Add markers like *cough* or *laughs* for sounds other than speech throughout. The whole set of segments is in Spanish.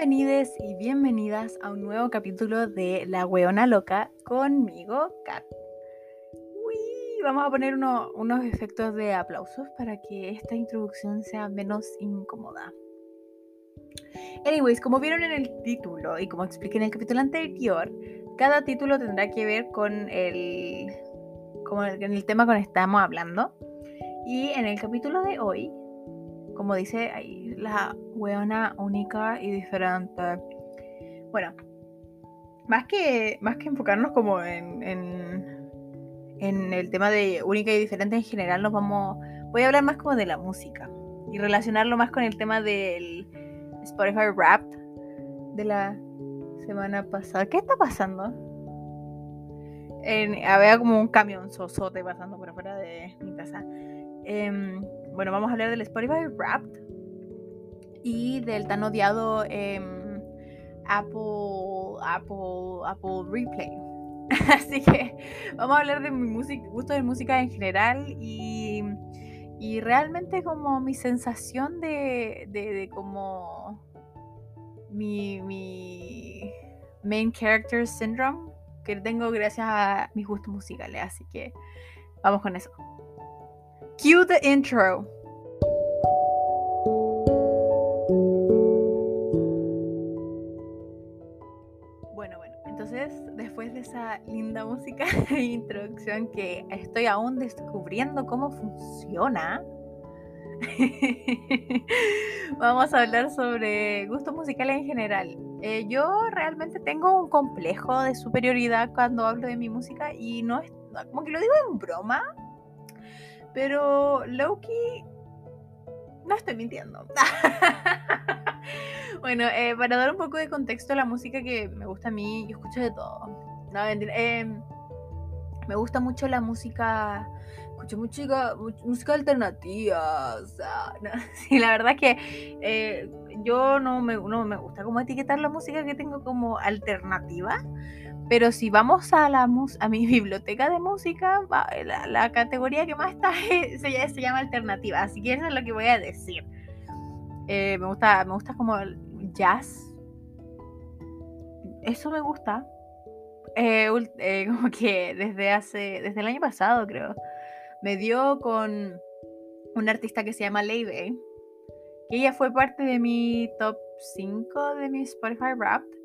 Bienvenidos y bienvenidas a un nuevo capítulo de La Weona Loca conmigo, Kat. Vamos a poner unos efectos de aplausos para que esta introducción sea menos incómoda. Anyways, como vieron en el título y como expliqué en el capítulo anterior, cada título tendrá que ver con el, como el, el tema con el que estamos hablando. Y en el capítulo de hoy como dice ahí, la weona única y diferente. Bueno, más que, más que enfocarnos como en, en, el tema de única y diferente en general, nos vamos, voy a hablar más como de la música y relacionarlo más con el tema del Spotify Wrapped de la semana pasada. ¿Qué está pasando? Había como un camión sosote pasando por afuera de mi casa. Em, bueno, vamos a hablar del Spotify Wrapped y del tan odiado em, Apple, Apple, Apple Replay. *laughs* Así que vamos a hablar de mi música, gusto de música en general y, y realmente como mi sensación de, de, de como mi, mi main character syndrome que tengo gracias a mis gustos musicales. Así que vamos con eso. Cue the intro. Esa linda música *laughs* de introducción que estoy aún descubriendo cómo funciona, *laughs* vamos a hablar sobre gustos musicales en general. Eh, yo realmente tengo un complejo de superioridad cuando hablo de mi música y no es como que lo digo en broma, pero Loki, no estoy mintiendo. *laughs* bueno, eh, para dar un poco de contexto a la música que me gusta a mí, yo escucho de todo. No, em, me gusta mucho la música, escucho música, música alternativa. O sea, *laughs* sí, la verdad es que eh, yo no me, no me gusta como etiquetar la música que tengo como alternativa pero si vamos a, la a mi *laughs* biblioteca de música, la, categoría que más está *laughs* se, llama alternativa. Así que eso es lo que voy a decir. Eh, me, gusta, me gusta como jazz. Eso me gusta. Eh, eh, *laughs* como que desde hace, desde el año pasado creo, me dio con un artista que se llama Lady, que ella fue parte de mi top 5 de mi Spotify Wrapped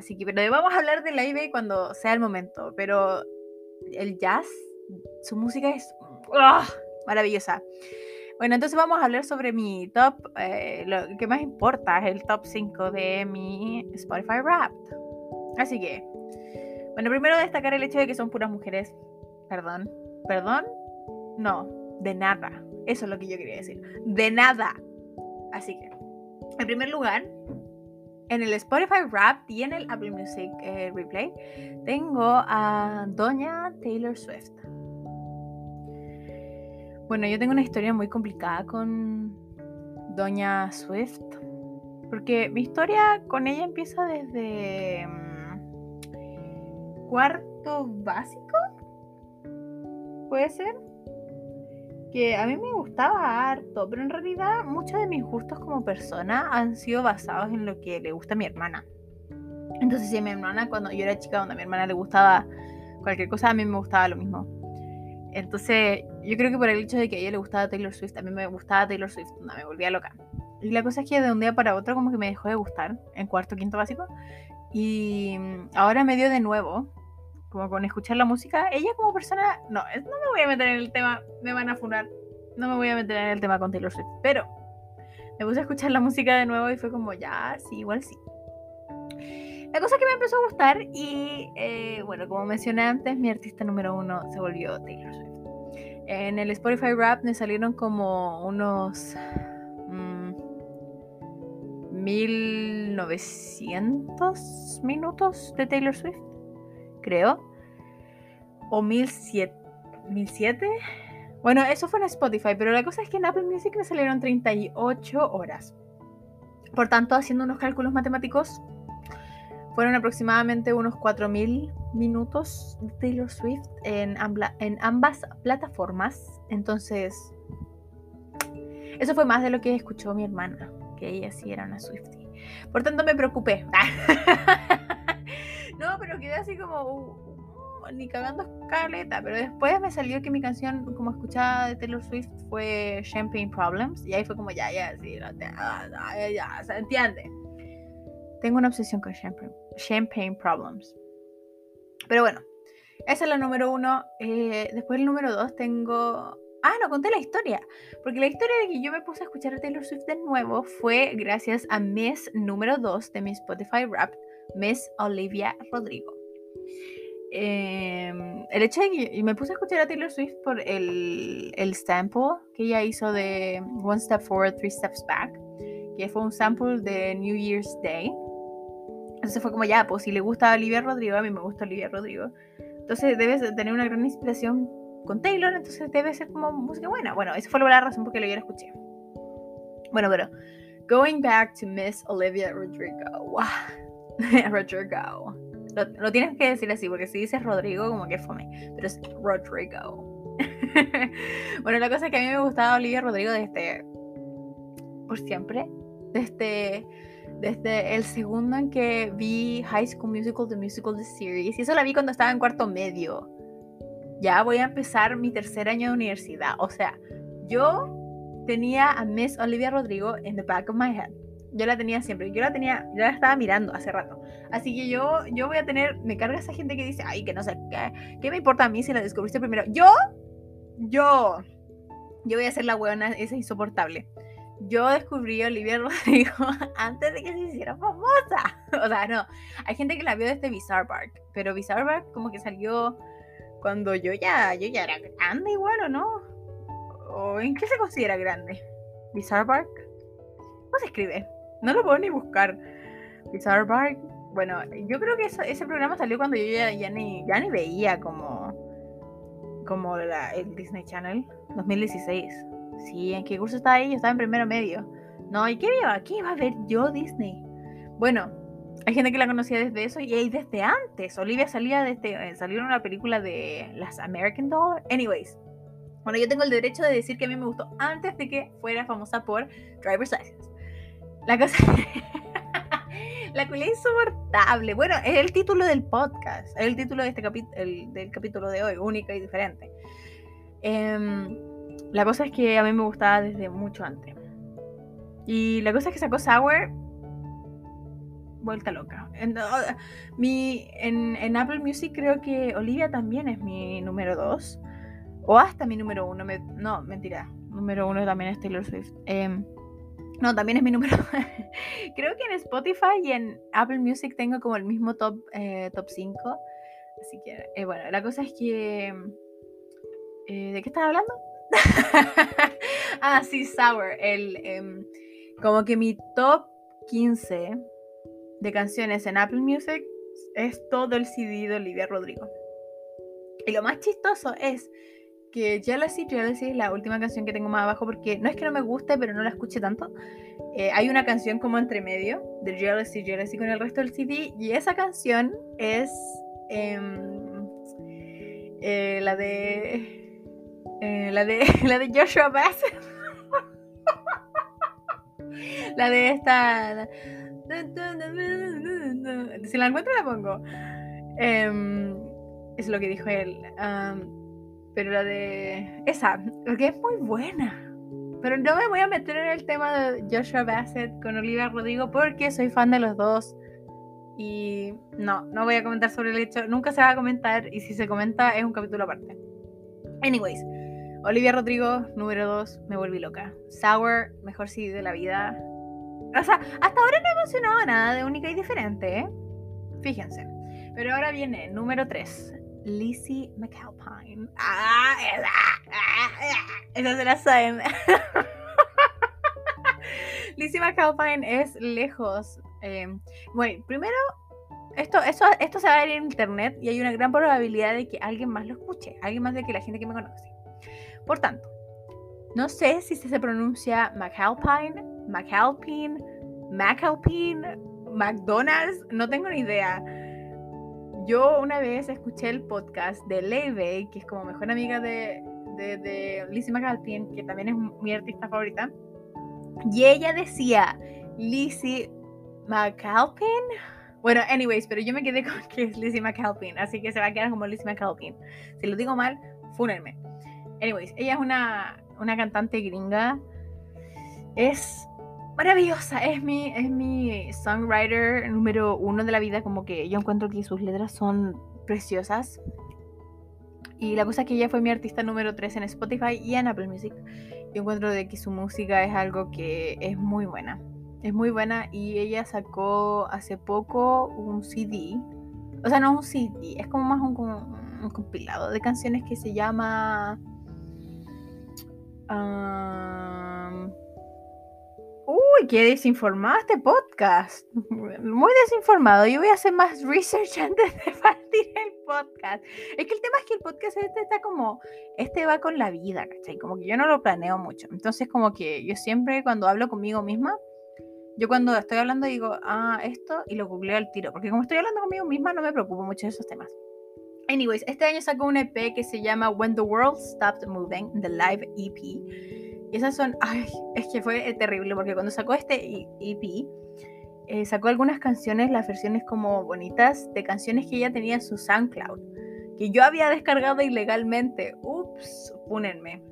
Así que, pero vamos a hablar de la eBay cuando sea el momento. Pero el jazz, su música es ¡ah! maravillosa. Bueno, entonces vamos a hablar sobre mi top, eh, lo que más importa es el top 5 de mi Spotify Wrapped. Así que, bueno, primero destacar el hecho de que son puras mujeres. Perdón, perdón, no, de nada. Eso es lo que yo quería decir. De nada. Así que, en primer lugar, en el Spotify Rap y en el Apple Music eh, Replay tengo a Doña Taylor Swift. Bueno, yo tengo una historia muy complicada con Doña Swift. Porque mi historia con ella empieza desde mm, cuarto básico. ¿Puede ser? que a mí me gustaba harto, pero en realidad muchos de mis gustos como persona han sido basados en lo que le gusta a mi hermana. Entonces, si a mi hermana, cuando yo era chica, cuando a mi hermana le gustaba cualquier cosa, a mí me gustaba lo mismo. Entonces, yo creo que por el hecho de que a ella le gustaba Taylor Swift, a mí me gustaba Taylor Swift, no, me volvía loca. Y la cosa es que de un día para otro como que me dejó de gustar, en cuarto, quinto básico. Y ahora me dio de nuevo, como con escuchar la música, ella como persona, no, no me voy a meter en el tema, me van a funar, no me voy a meter en el tema con Taylor Swift, pero me puse a escuchar la música de nuevo y fue como, ya, sí, igual sí. La cosa que me empezó a gustar y, eh, bueno, como mencioné antes, mi artista número uno se volvió Taylor Swift. En el Spotify Rap me salieron como unos 1900 mm, minutos de Taylor Swift creo. O 1007. ¿1007? Bueno, eso fue en Spotify, pero la cosa es que en Apple Music me salieron 38 horas. Por tanto, haciendo unos cálculos matemáticos, fueron aproximadamente unos 4.000 minutos de Taylor Swift en, en ambas plataformas. Entonces, eso fue más de lo que escuchó mi hermana, que ella sí era una Swiftie. Por tanto, me preocupé. *laughs* no, pero quedé así como, uh, ni cagando escaleta. Pero después me salió que mi canción, como escuchaba de Taylor Swift, fue Champagne Problems. Y ahí fue como, ya, ya, sí, ya, ya, ¿se entiende? Tengo una obsesión con Champagne, champagne Problems. Pero bueno, esa es la número uno. Eh, después el número dos tengo... Ah, no conté la historia. Porque la historia de que yo me puse a escuchar a Taylor Swift de nuevo fue gracias a Miss número dos de mi Spotify Rap, Miss Olivia Rodrigo. Em, el hecho de que me puse a escuchar a Taylor Swift por el, el sample que ella hizo de One Step Forward, Three Steps Back, que fue un sample de New Year's Day. Entonces fue como ya, pues si le gusta a Olivia Rodrigo, a mí me gusta Olivia Rodrigo. Entonces debes tener una gran inspiración con Taylor, entonces debe ser como música buena. Bueno, esa fue la razón por la yo la escuché. Bueno, pero going back to Miss Olivia Rodrigo. *laughs* Rodrigo. Lo, tienes que decir así, porque si dices Rodrigo, como que fome. Pero es Rodrigo. *laughs* bueno, la cosa es que a mí me gustaba Olivia Rodrigo desde. por siempre. Desde desde el segundo en que vi High School Musical, The Musical, The Series. Y eso la vi cuando estaba en cuarto medio. Ya voy a empezar mi tercer año de universidad. O sea, yo tenía a Miss Olivia Rodrigo en the back of my head. Yo la tenía siempre. Yo la tenía, yo la estaba mirando hace rato. Así que yo, yo voy a tener, me carga esa gente que dice, ay, que no sé, ¿qué, ¿qué me importa a mí si la descubriste primero? Yo, yo, yo voy a ser la buena, esa insoportable yo descubrí a Olivia *laughs* Rodrigo antes de que se hiciera famosa. *laughs* O sea, no, hay gente que la vio desde Bizarre Park, pero Bizarre Park como que salió cuando yo ya, yo ya era grande igual, ¿o no? ¿O en qué se considera grande? Bizarre Park. ¿Cómo se escribe? No lo puedo ni buscar. Bizarre Park. Bueno, yo creo que ese programa salió cuando yo ya, ni, ya ni veía como, como el Disney Channel 2016. Sí, ¿en qué curso estaba ahí? Yo estaba en primero medio. No, ¿y qué iba? ¿Qué iba a ver yo Disney? Bueno, hay gente que la conocía desde eso y desde antes. Olivia salía desde. Eh, salió en una película de las American Doll. Anyways. Bueno, yo tengo el derecho de decir que a mí me gustó antes de que fuera famosa por Driver's License. La cosa. *laughs* la cual es insoportable. Bueno, es el título del podcast. Es el título de este capítulo del capítulo de hoy, única y diferente. Eh, la cosa es que a mí me gustaba desde mucho antes. Y la cosa es que sacó Sour. Vuelta loca. En, mi, en, Apple Music creo que Olivia también es mi número 2. O hasta mi número 1. no, mentira. Número 1 también es Taylor Swift. Em, no, también es mi número. *laughs* creo que en Spotify y en Apple Music tengo como el mismo top, eh, top 5. Así que, eh, bueno, la cosa es que. Eh, ¿De qué estás hablando? *laughs* ah, sí, Sour. El, em, como que mi top 15 de canciones en Apple Music es todo el CD de Olivia Rodrigo. Y lo más chistoso es que Jealousy, Jealousy es la última canción que tengo más abajo porque no es que no me guste, pero no la escuche tanto. Eh, hay una canción como entre medio de Jealousy, Jealousy con el resto del CD y esa canción es em, eh, la de eh, la, de, *laughs* la de Joshua Bassett. *laughs* la de esta. Si la encuentro, la pongo. Em, es lo que dijo él. Pero la de. Esa, porque es muy buena. Pero no me voy a meter en el tema de Joshua Bassett con Olivia Rodrigo porque soy fan de los dos. Y no, no voy a comentar sobre el hecho. Nunca se va a comentar. Y si se comenta, es un capítulo aparte. Anyways, Olivia Rodrigo, número 2, me volví loca. Sour, mejor sí de la vida. O sea, hasta ahora no he mencionado nada de única y diferente, ¿eh? Fíjense. Pero ahora viene número 3. Lizzie McAlpine. Ah, esa, ah, esa se la saben. Lizzie McAlpine es lejos. Eh, bueno, primero, esto, esto, esto se va a ver en internet y hay una gran probabilidad de que alguien más lo escuche, alguien más de que la gente que me conoce. Por tanto, no sé si se pronuncia McAlpine, McAlpine, McAlpine, McDonald's, no tengo ni idea. Yo una vez escuché el podcast de Leve, que es como mejor amiga de, de, Lizzie McAlpine, que también es mi artista favorita, y ella decía Lizzie McAlpin. Bueno, anyways, pero yo me quedé *laughs* con que es Lizzie McAlpin, así que se va a quedar como Lizzie McAlpin. Si lo digo mal, fúnenme. Anyways, ella es una, una cantante gringa. Es maravillosa. Es mi, es mi songwriter número uno de la vida. Como que yo encuentro que sus letras son preciosas. Y la cosa es que ella fue mi artista número 3 en Spotify y en Apple Music. Yo encuentro de que su música es algo que es muy buena. Es muy buena y ella sacó hace poco un CD. O sea, no un CD, es como más un, compilado de canciones que se llama... Uy, qué desinformado este podcast. Muy desinformado. Yo voy a hacer más research *laughs* antes de partir el podcast. Es que el tema es que el podcast este está como, este va con la vida, ¿cachai? Como que yo no lo planeo mucho. Entonces como que yo siempre cuando hablo conmigo misma, yo cuando estoy hablando digo, ah, esto, y lo googleo al tiro. Porque como estoy hablando conmigo misma, no me preocupo mucho de esos temas. Anyways, este año sacó un EP que se llama When the World Stopped Moving, The Live EP. Y esas son, ay, es que fue terrible porque cuando sacó este EP, eh, sacó algunas canciones, las versiones como bonitas, de canciones que ella tenía en su SoundCloud, que yo había descargado ilegalmente. Ups, fúnenme,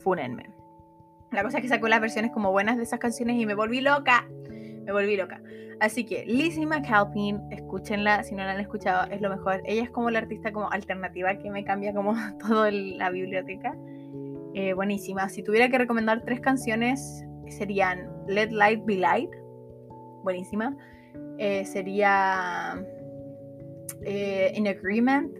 fúnenme. La cosa es que sacó las versiones como buenas de esas canciones y me volví loca. Me volví loca. Así que Lizzie McAlpin, escúchenla, si no la han escuchado, es lo mejor. Ella es como la artista como alternativa que me cambia como *laughs* toda la biblioteca. Eh, buenísima. Si tuviera que recomendar tres canciones, serían Let Light Be Light, buenísima. Eh, sería eh, In Agreement.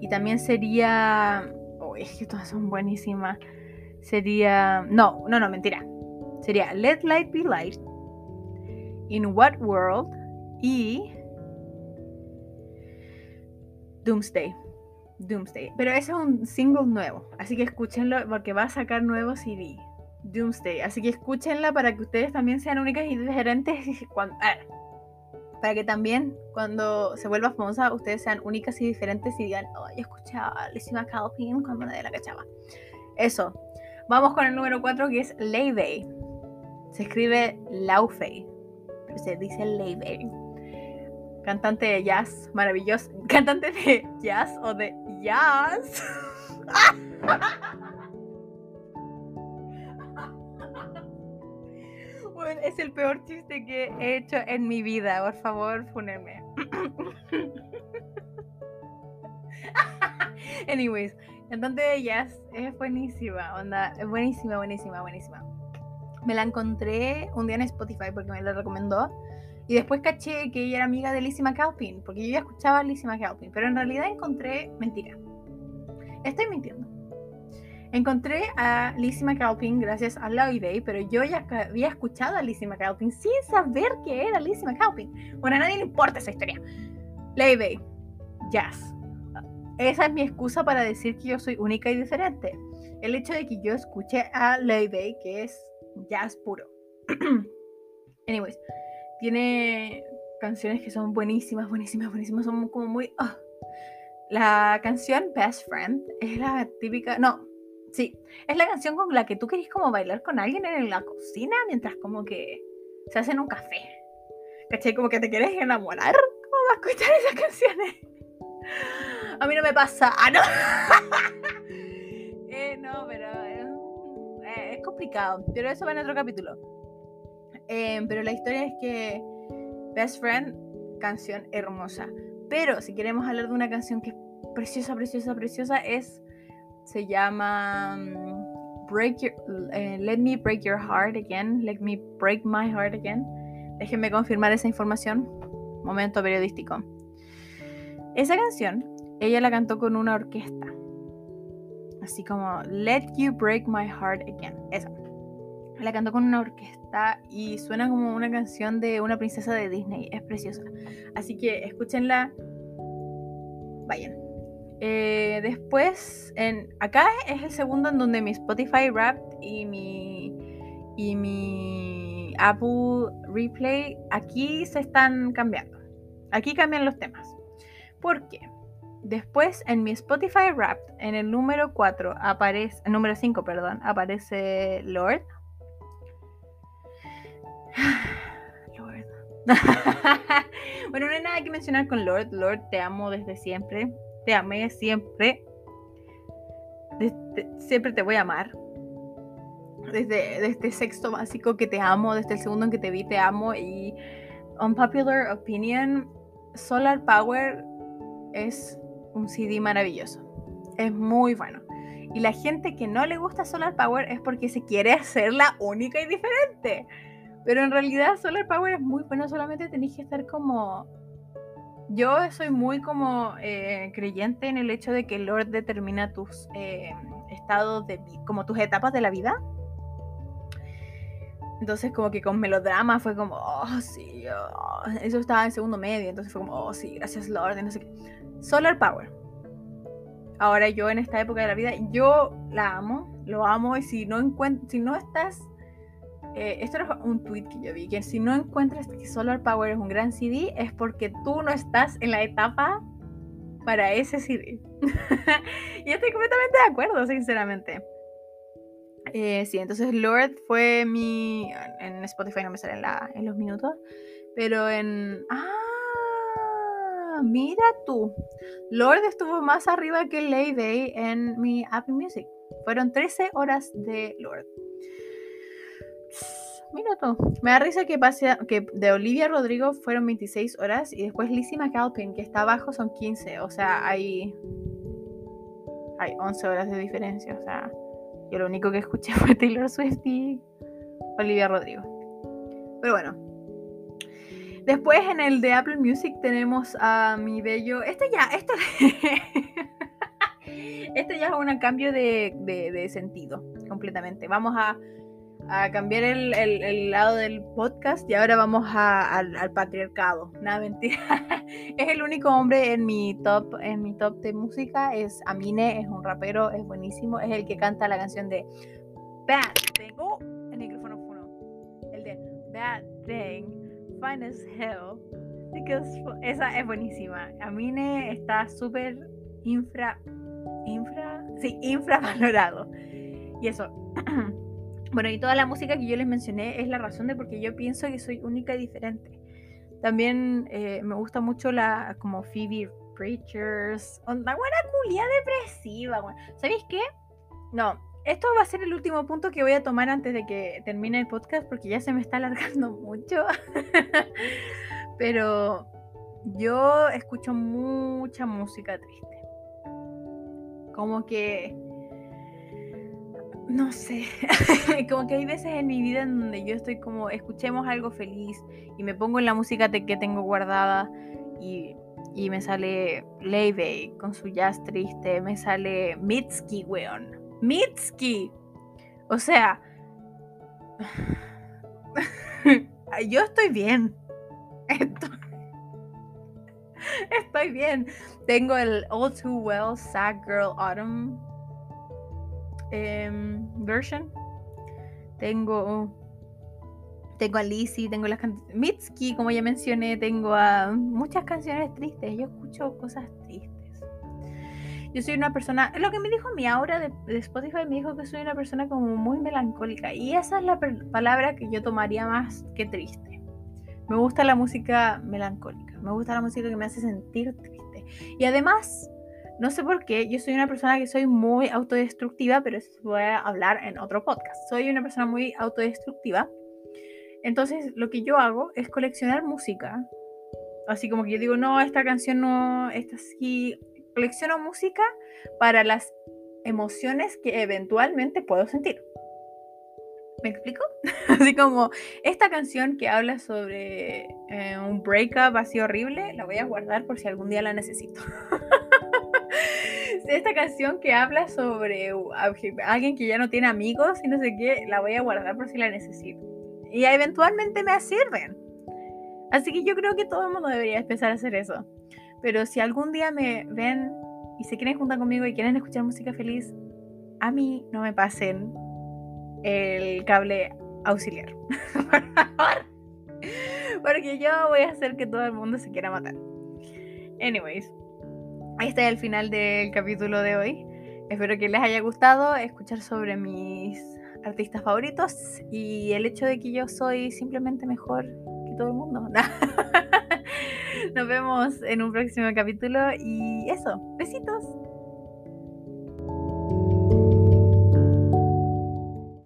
Y también sería. Oh, es que todas son buenísimas. Sería. No, no, no, mentira. Sería Let Light Be Light. In What World. Y. Doomsday. Doomsday. Pero ese es un single nuevo, así que escúchenlo porque va a sacar nuevo CD. Doomsday. Así que escúchenla para que ustedes también sean únicas y diferentes. *laughs* Ah, para que también cuando se vuelva famosa ustedes sean únicas y diferentes y digan, oh, yo escuchaba a Lizzie McAlpin cuando nadie la cachaba. Eso. Vamos con el número 4 que es Leibey. Se escribe Laufey, pero se dice Leibey cantante de jazz maravilloso, *laughs* cantante de jazz o de jazz. *laughs* bueno, es el peor chiste que he hecho en mi vida. Por favor, funeme. *laughs* Anyways, cantante de jazz es buenísima, onda, es buenísima, buenísima, buenísima. Me la encontré un día en Spotify porque me la recomendó y después caché que ella era amiga de Lizzie McAlpin, porque yo ya escuchaba a Lizzie McAlpin, pero en realidad encontré mentira. Estoy mintiendo. Encontré a Lizzie McAlpin gracias a Day, pero yo ya había escuchado a Lizzie McAlpin sin saber que era Lizzie McAlpin. Bueno, a nadie le importa esa historia. Day, jazz. Esa es mi excusa para decir que yo soy única y diferente. El hecho de que yo escuché a Day, que es jazz puro. *clears throat* Anyways, tiene canciones que son buenísimas, buenísimas, buenísimas, son como muy... Ah. La canción Best Friend es la típica... No, sí, es la canción con la que tú querés como bailar con alguien en la cocina mientras como que se hacen un café. ¿Cachai? Como que te quieres enamorar. ¿Cómo vas a escuchar esas canciones? A mí no me pasa. Ah, no. *laughs* eh, no, pero eh, es complicado. Pero eso va en otro capítulo. Em, pero la historia es que Best Friend, canción hermosa. Pero si queremos hablar de una canción que es preciosa, preciosa, preciosa, es. Se llama. Mm, break your, eh, let me break your heart again. Let me break my heart again. Déjenme confirmar esa información. Momento periodístico. Esa canción, ella la cantó con una orquesta. Así como Let You Break My Heart Again. Esa. La cantó con una orquesta y suena como una canción de una princesa de Disney. Es preciosa. Así que escúchenla. Vayan. Eh, después, en, acá es el segundo en donde mi Spotify Wrapped y mi, y mi Apple Replay aquí se están cambiando. Aquí cambian los temas. ¿Por qué? Después en mi Spotify Wrapped, en el número 4 aparece, número 5, perdón, aparece Lord. Lord. *laughs* bueno, no hay nada que mencionar con Lord. Lord, te amo desde siempre. Te amé siempre. siempre te voy a amar. Desde, desde este sexto básico que te amo, desde el segundo en que te vi te amo. Y Unpopular Opinion, Solar Power es un CD maravilloso. Es muy bueno. Y la gente que no le gusta Solar Power es porque se quiere hacer la única y diferente. Pero en realidad Solar Power es muy bueno, solamente tenéis que estar como... Yo soy muy como eh, creyente en el hecho de que Lord determina tus eh, estados de como tus etapas de la vida. Entonces como que con melodrama fue como, oh sí, oh". eso estaba en segundo medio, entonces fue como, oh sí, gracias Lord, no sé qué. Solar Power. Ahora yo en esta época de la vida, yo la amo, lo amo y si no si no estás eh, esto era un tweet que yo vi, que si no encuentras que Solar Power es un gran CD, es porque tú no estás en la etapa para ese CD. *laughs* y estoy completamente de acuerdo, sinceramente. Eh, sí, entonces Lord fue mi... En Spotify no me sale en, los minutos, pero en... Ah, mira tú. Lord estuvo más arriba que Lay Day en mi Apple Music. Fueron 13 horas de Lord. Mira. Me da risa que, pase, que de Olivia Rodrigo fueron 26 horas y después Lizzie McAlpin, que está abajo, son 15. O sea, hay, hay 11 horas de diferencia. O sea, yo lo único que escuché *laughs* fue Taylor Swift y Olivia Rodrigo. Pero bueno. Después en el de Apple Music tenemos a mi bello. Este ya, esto. *laughs* este ya es un cambio de, de sentido completamente. Vamos a a cambiar el, lado del podcast y ahora vamos al, patriarcado. Nada, mentira. *laughs* es el único hombre en mi top, en mi top de música. Es Amine, es un rapero, es buenísimo. Es el que canta la canción de Bad Thing. Oh, el micrófono fue El de Bad Thing, Fine as Hell. esa es buenísima. Amine está súper infra. Infra. Sí, infravalorado. Y eso. *clears throat* Bueno, y toda la música que yo les mencioné es la razón de por qué yo pienso que soy única y diferente. También eh, me gusta mucho la como Phoebe Preachers, una buena culia depresiva. ¿Sabéis qué? No, esto va a ser el último punto que voy a tomar antes de que termine el podcast porque ya se me está alargando *laughs* mucho. Pero yo escucho mucha música triste. Como que no sé, *laughs* como que hay veces en mi vida en donde yo estoy como, escuchemos algo feliz y me pongo en la música que tengo guardada y, y me sale Leibey con su jazz triste, me sale Mitski, weón. Mitski. O sea, *laughs* yo estoy bien. *laughs* Estoy, estoy bien. Tengo el All Too Well Sad Girl Autumn Em, version. Tengo tengo a Lizzie, tengo las canciones. Mitski, como ya mencioné, tengo muchas canciones tristes. Yo escucho cosas tristes. Yo soy una persona. Lo que me dijo mi aura de, Spotify me dijo que soy una persona como muy melancólica. Y esa es la palabra que yo tomaría más que triste. Me gusta la música melancólica. Me gusta la música que me hace sentir triste. Y además, no sé por qué, yo soy una persona que soy muy autodestructiva, pero eso voy a hablar en otro podcast. Soy una persona muy autodestructiva. Entonces, lo que yo hago es coleccionar música. Así como que yo digo, no, esta canción no, esta sí. Colecciono música para las emociones que eventualmente puedo sentir. ¿Me explico? *laughs* Así como esta canción que habla sobre eh, un breakup así horrible, la voy a guardar por si algún día la necesito. *laughs* esta canción que habla sobre alguien que ya no tiene amigos y no sé qué, la voy a guardar por si la necesito. Y eventualmente me sirven. Así que yo creo que todo el mundo debería empezar a hacer eso. Pero si algún día me ven y se quieren juntar conmigo y quieren escuchar música feliz, a mí no me pasen el cable auxiliar. *laughs* por favor. Porque yo voy a hacer que todo el mundo se quiera matar. Anyways, Ahí está el final del capítulo de hoy. Espero que les haya gustado escuchar sobre mis artistas favoritos y el hecho de que yo soy simplemente mejor que todo el mundo. *laughs* Nos vemos en un próximo capítulo y eso, besitos.